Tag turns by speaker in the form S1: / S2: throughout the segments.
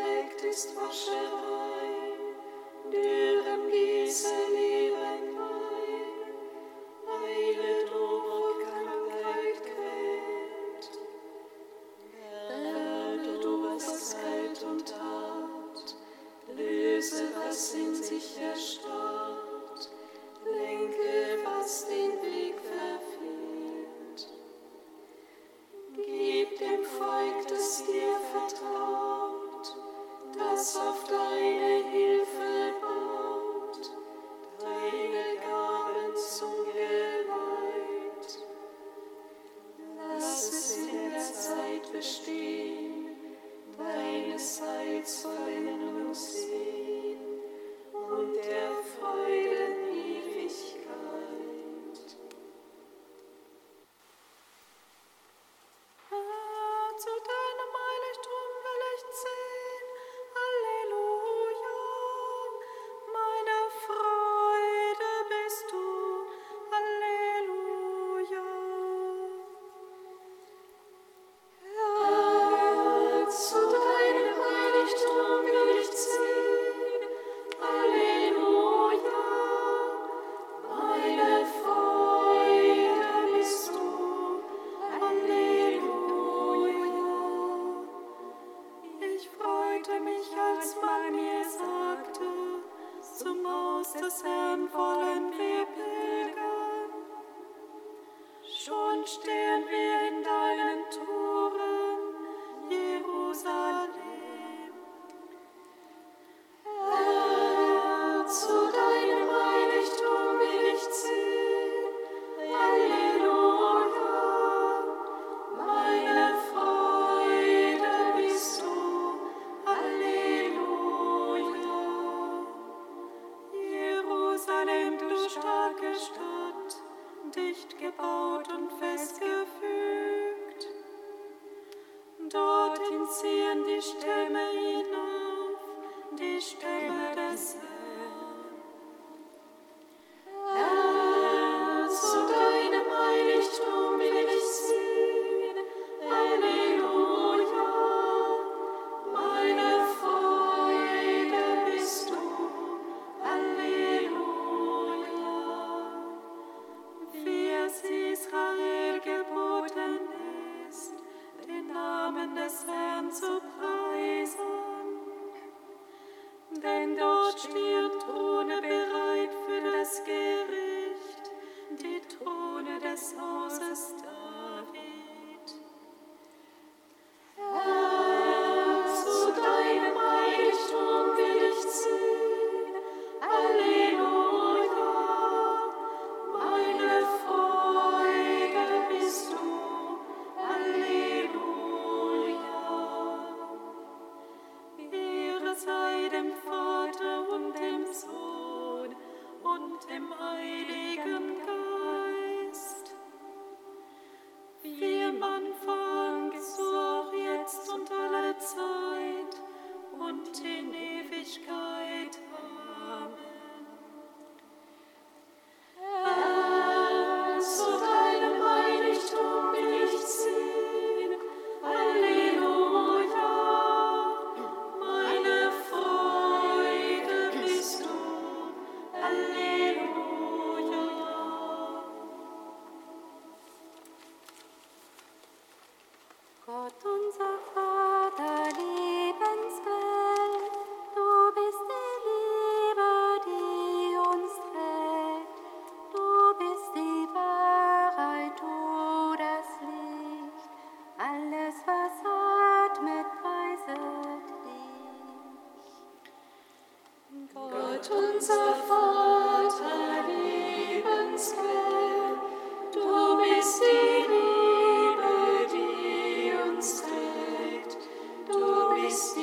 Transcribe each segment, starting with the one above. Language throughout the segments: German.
S1: erweckt ist Wascherei,
S2: deren Gießen ihr die Stimme hinauf, die Stimme des Herrn. Christ.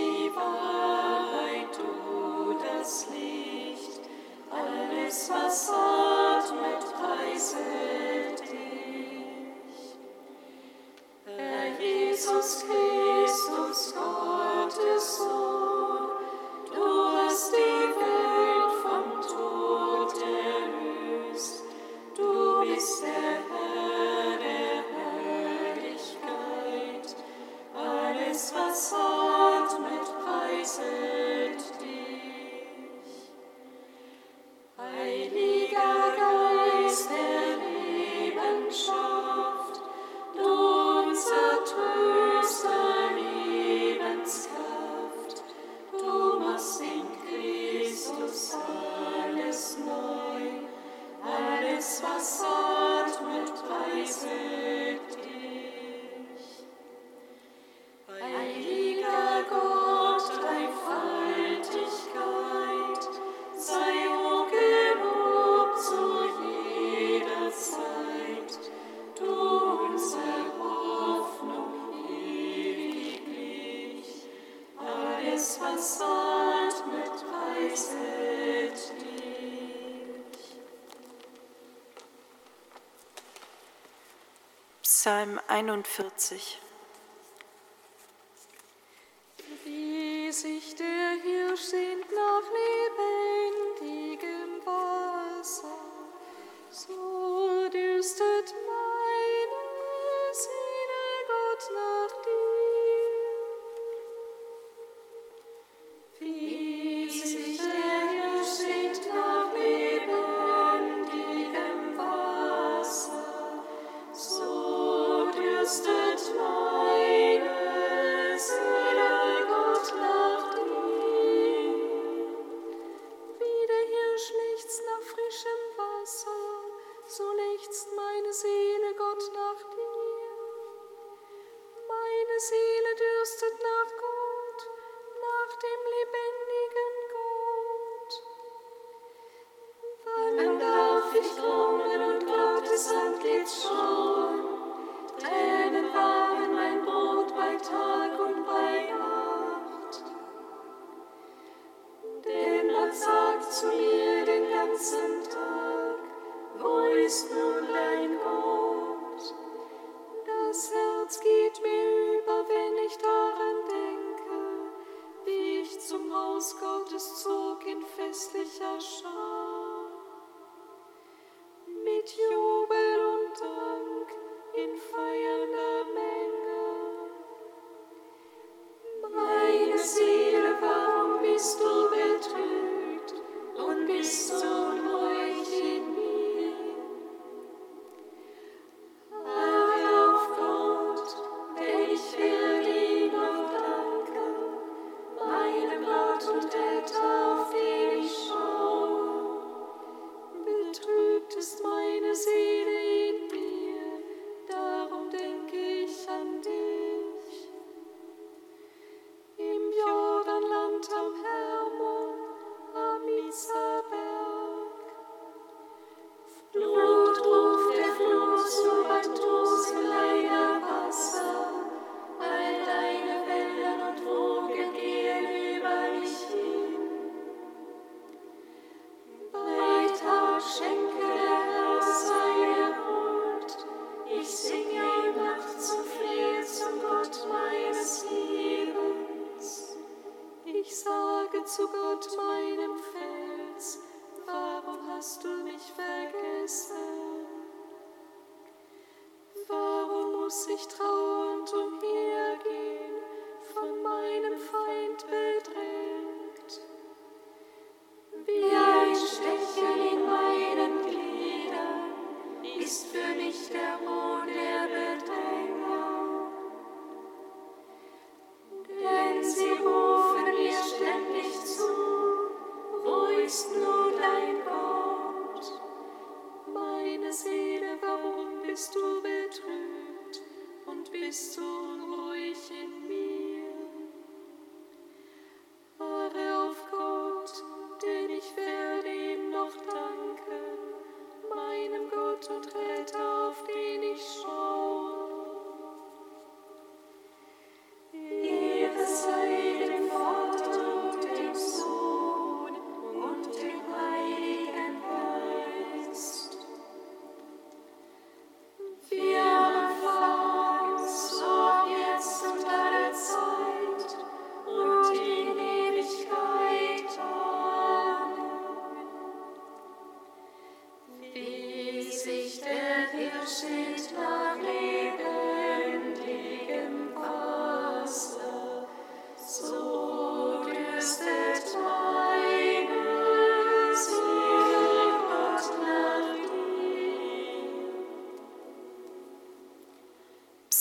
S2: Psalm 41.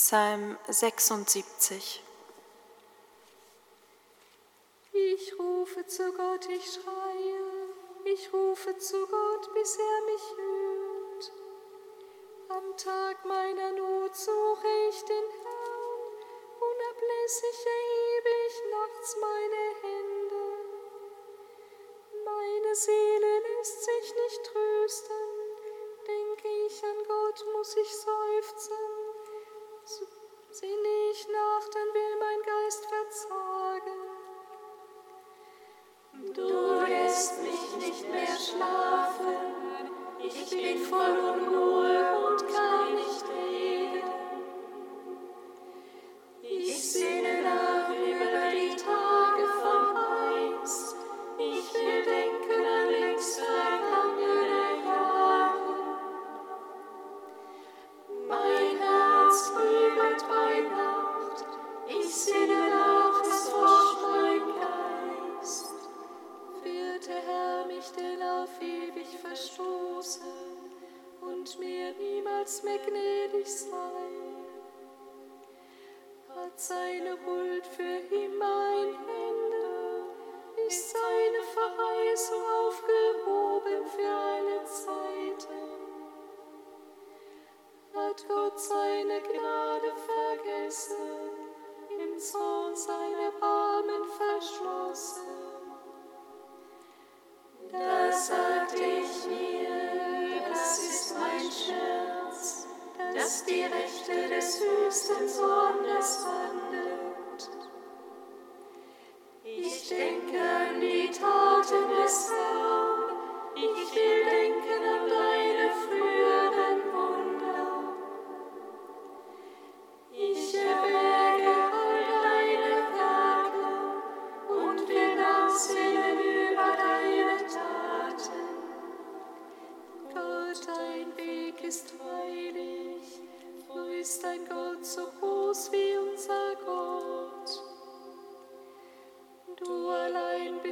S3: Psalm 76.
S2: Ich rufe zu Gott, ich schreie, ich rufe zu Gott, bis er mich hört. Am Tag meiner Not suche ich den Herrn, unablässig erhebe ich nachts meine Hände. Meine Seele lässt sich nicht trösten, denke ich an Gott, muss ich seufzen. Sieh nicht nach, denn will mein Geist verzagen. Du lässt mich nicht mehr schlafen, ich bin voll Unruhe und kann nicht reden.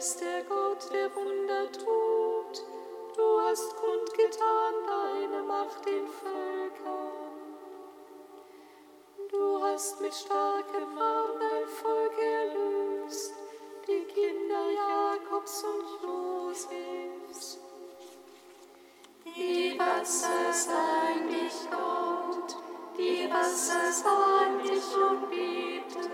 S2: bist der Gott, der Wunder tut. Du hast kundgetan deine Macht den Völkern. Du hast mit starkem Arm dein Volk erlöst, die Kinder Jakobs und Josefs. Die Wasser seien dich Gott, die Wasser seien dich und beten.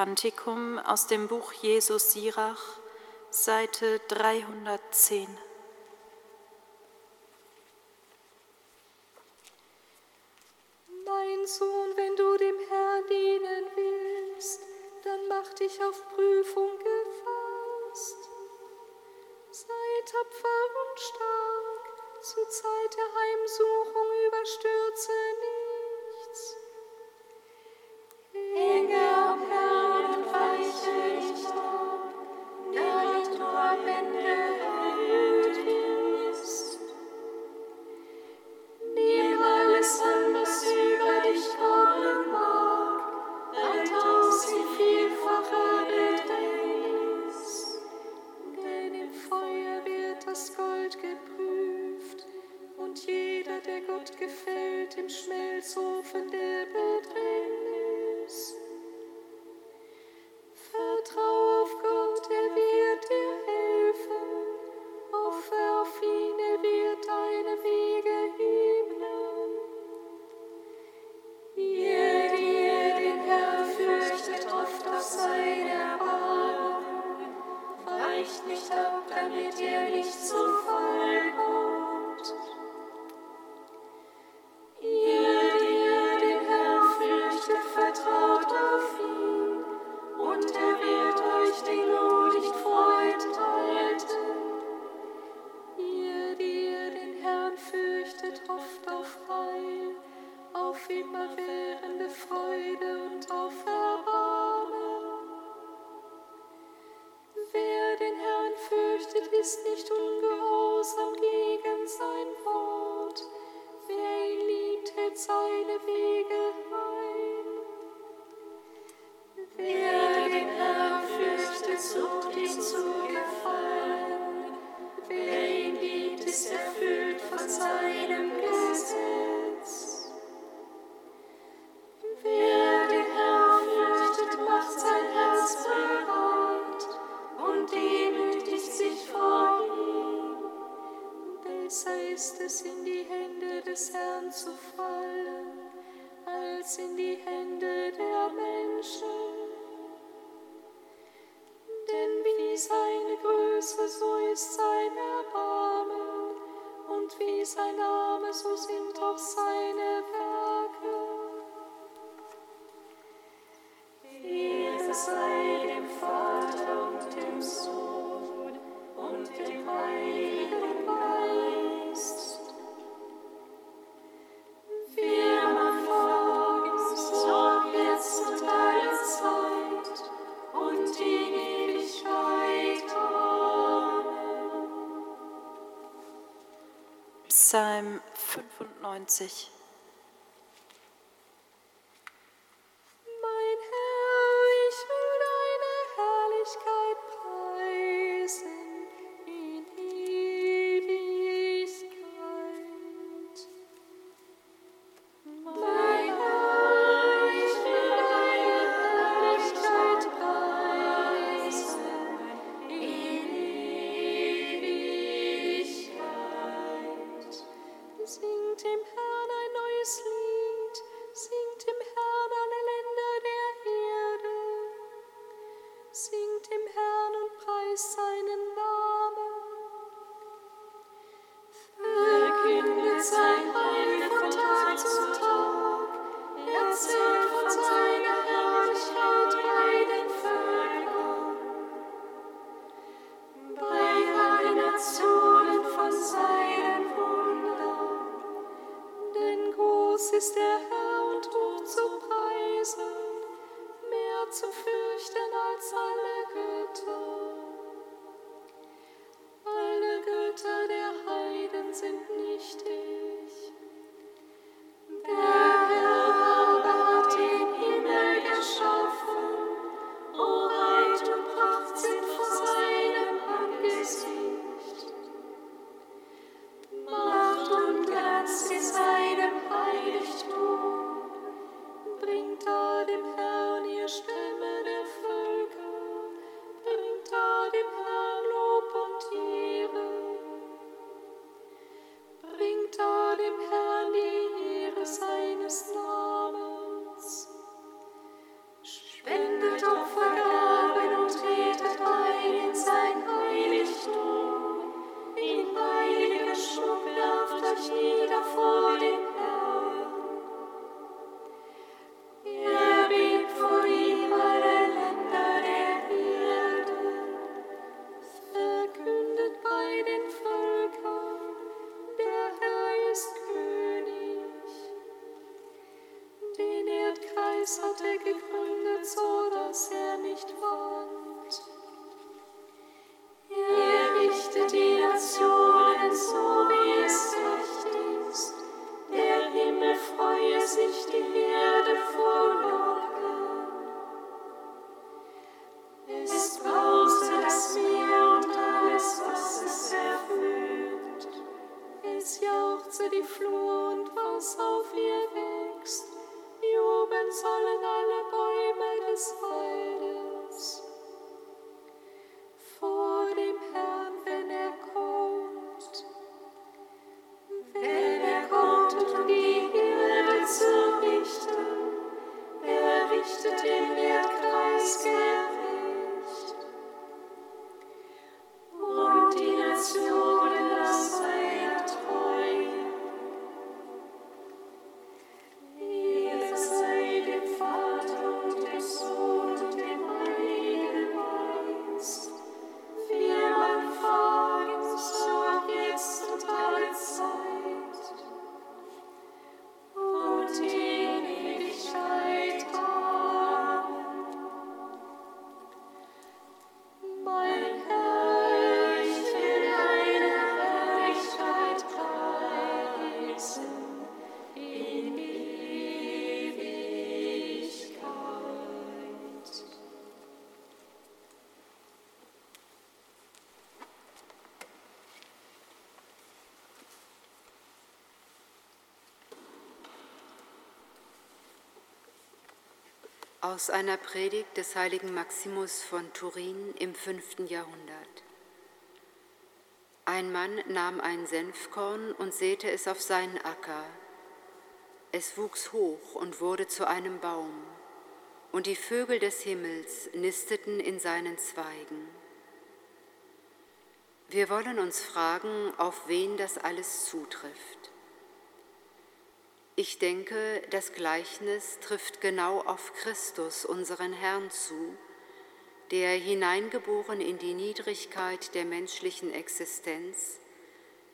S3: Kantikum aus dem Buch Jesus Sirach, Seite 310.
S2: Mein Sohn, wenn du dem Herrn dienen willst, dann mach dich auf Prüfung time. 92. Erdkreis hat er gegründet, so dass er nicht wankt.
S4: Aus einer Predigt des heiligen Maximus von Turin im fünften Jahrhundert. Ein Mann nahm ein Senfkorn und säte es auf seinen Acker. Es wuchs hoch und wurde zu einem Baum, und die Vögel des Himmels nisteten in seinen Zweigen. Wir wollen uns fragen, auf wen das alles zutrifft. Ich denke, das Gleichnis trifft genau auf Christus, unseren Herrn, zu, der hineingeboren in die Niedrigkeit der menschlichen Existenz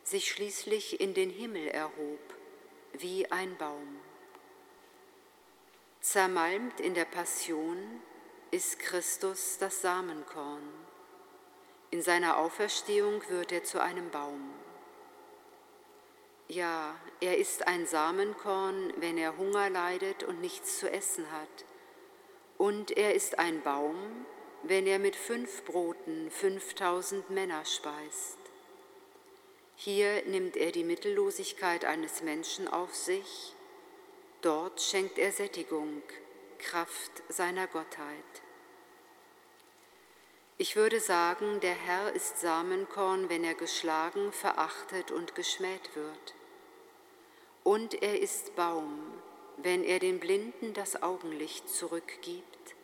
S4: sich schließlich in den Himmel erhob, wie ein Baum. Zermalmt in der Passion ist Christus das Samenkorn. In seiner Auferstehung wird er zu einem Baum. Ja, er ist ein Samenkorn, wenn er Hunger leidet und nichts zu essen hat. Und er ist ein Baum, wenn er mit fünf Broten 5000 Männer speist. Hier nimmt er die Mittellosigkeit eines Menschen auf sich, dort schenkt er Sättigung, Kraft seiner Gottheit. Ich würde sagen, der Herr ist Samenkorn, wenn er geschlagen, verachtet und geschmäht wird. Und er ist Baum, wenn er den Blinden das Augenlicht zurückgibt,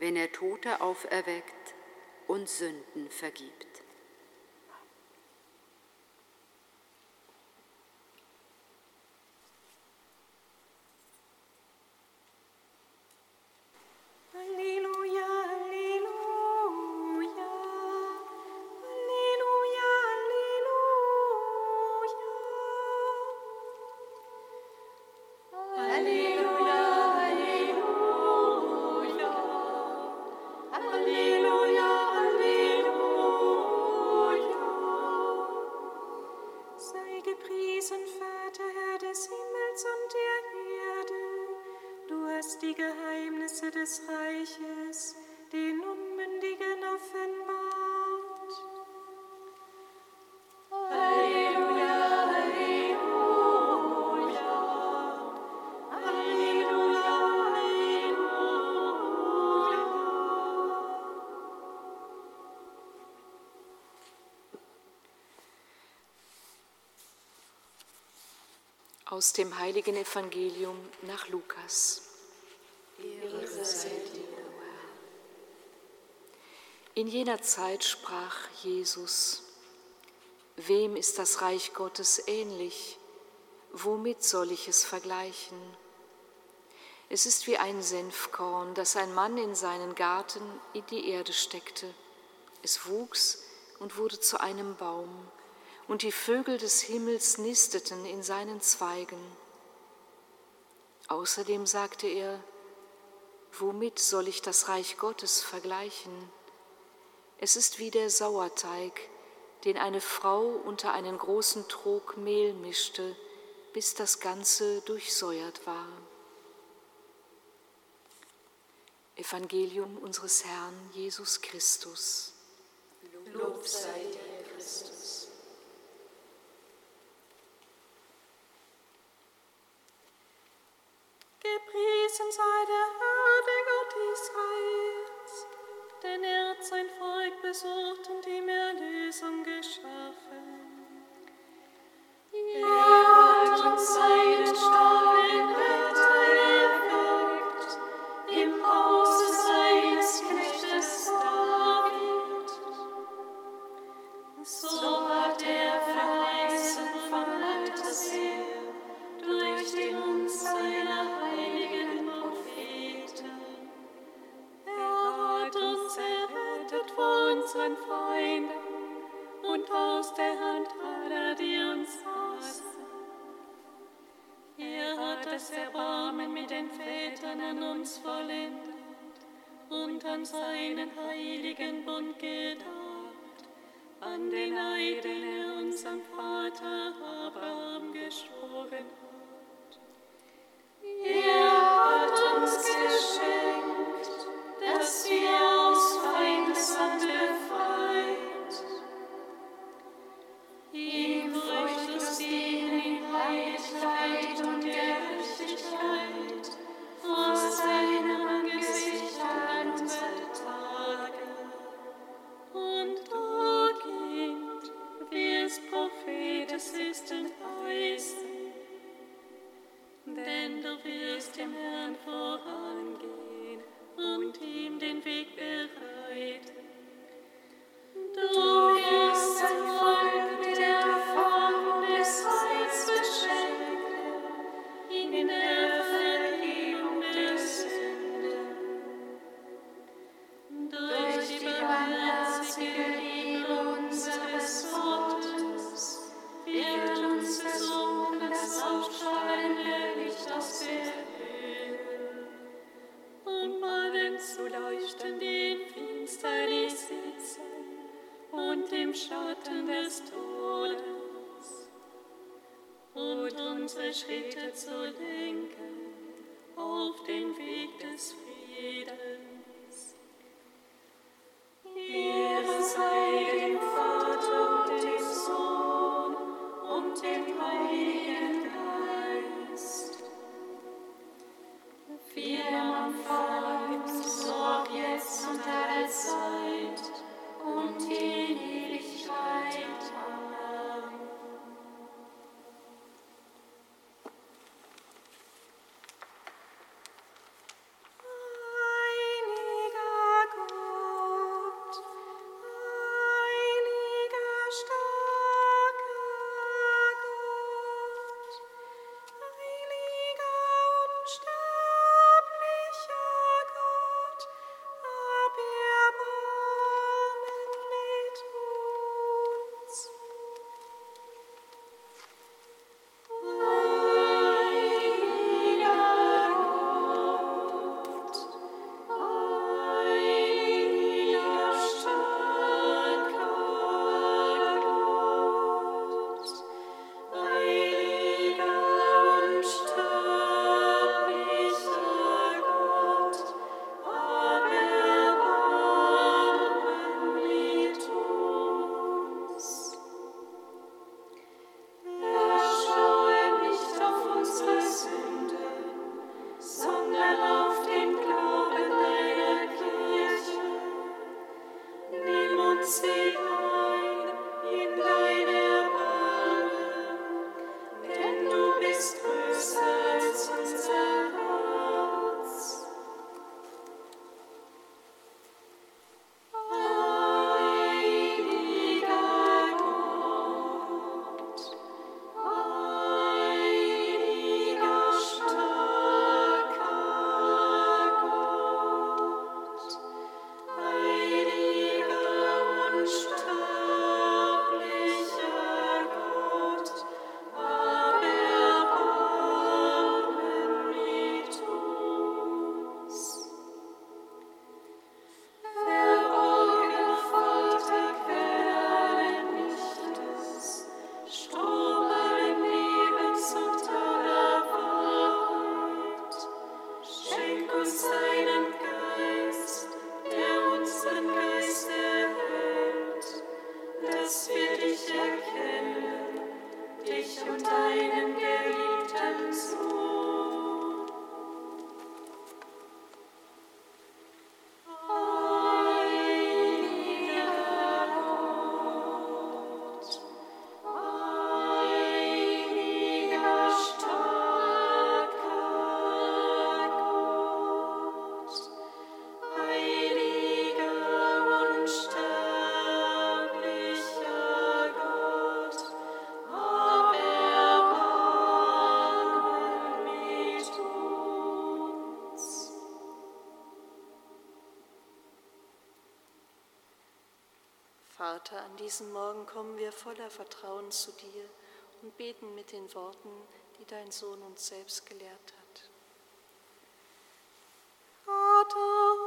S4: wenn er Tote auferweckt und Sünden vergibt.
S5: Heiligen Evangelium nach Lukas. In jener Zeit sprach Jesus, Wem ist das Reich Gottes ähnlich? Womit soll ich es vergleichen? Es ist wie ein Senfkorn, das ein Mann in seinen Garten in die Erde steckte. Es wuchs und wurde zu einem Baum, und die Vögel des Himmels nisteten in seinen Zweigen. Außerdem sagte er, Womit soll ich das Reich Gottes vergleichen? Es ist wie der Sauerteig, den eine Frau unter einen großen Trog Mehl mischte, bis das Ganze durchsäuert war. Evangelium unseres Herrn Jesus Christus.
S1: Lob sei dir, Christus.
S2: Gepriesen sei der Herr, der Gott Israels, denn er hat sein Volk besucht und ihm Erlösung geschaffen. Diesem Morgen kommen wir voller Vertrauen zu dir und beten mit den Worten, die dein Sohn uns selbst gelehrt hat. Vater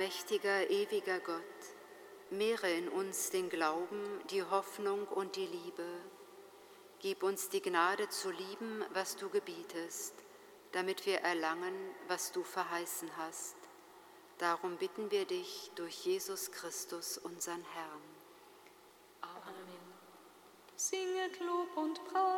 S4: Allmächtiger, ewiger Gott, mehre in uns den Glauben, die Hoffnung und die Liebe. Gib uns die Gnade zu lieben, was du gebietest, damit wir erlangen, was du verheißen hast. Darum bitten wir dich durch Jesus Christus, unseren Herrn.
S2: Amen. Singet Lob und. Dank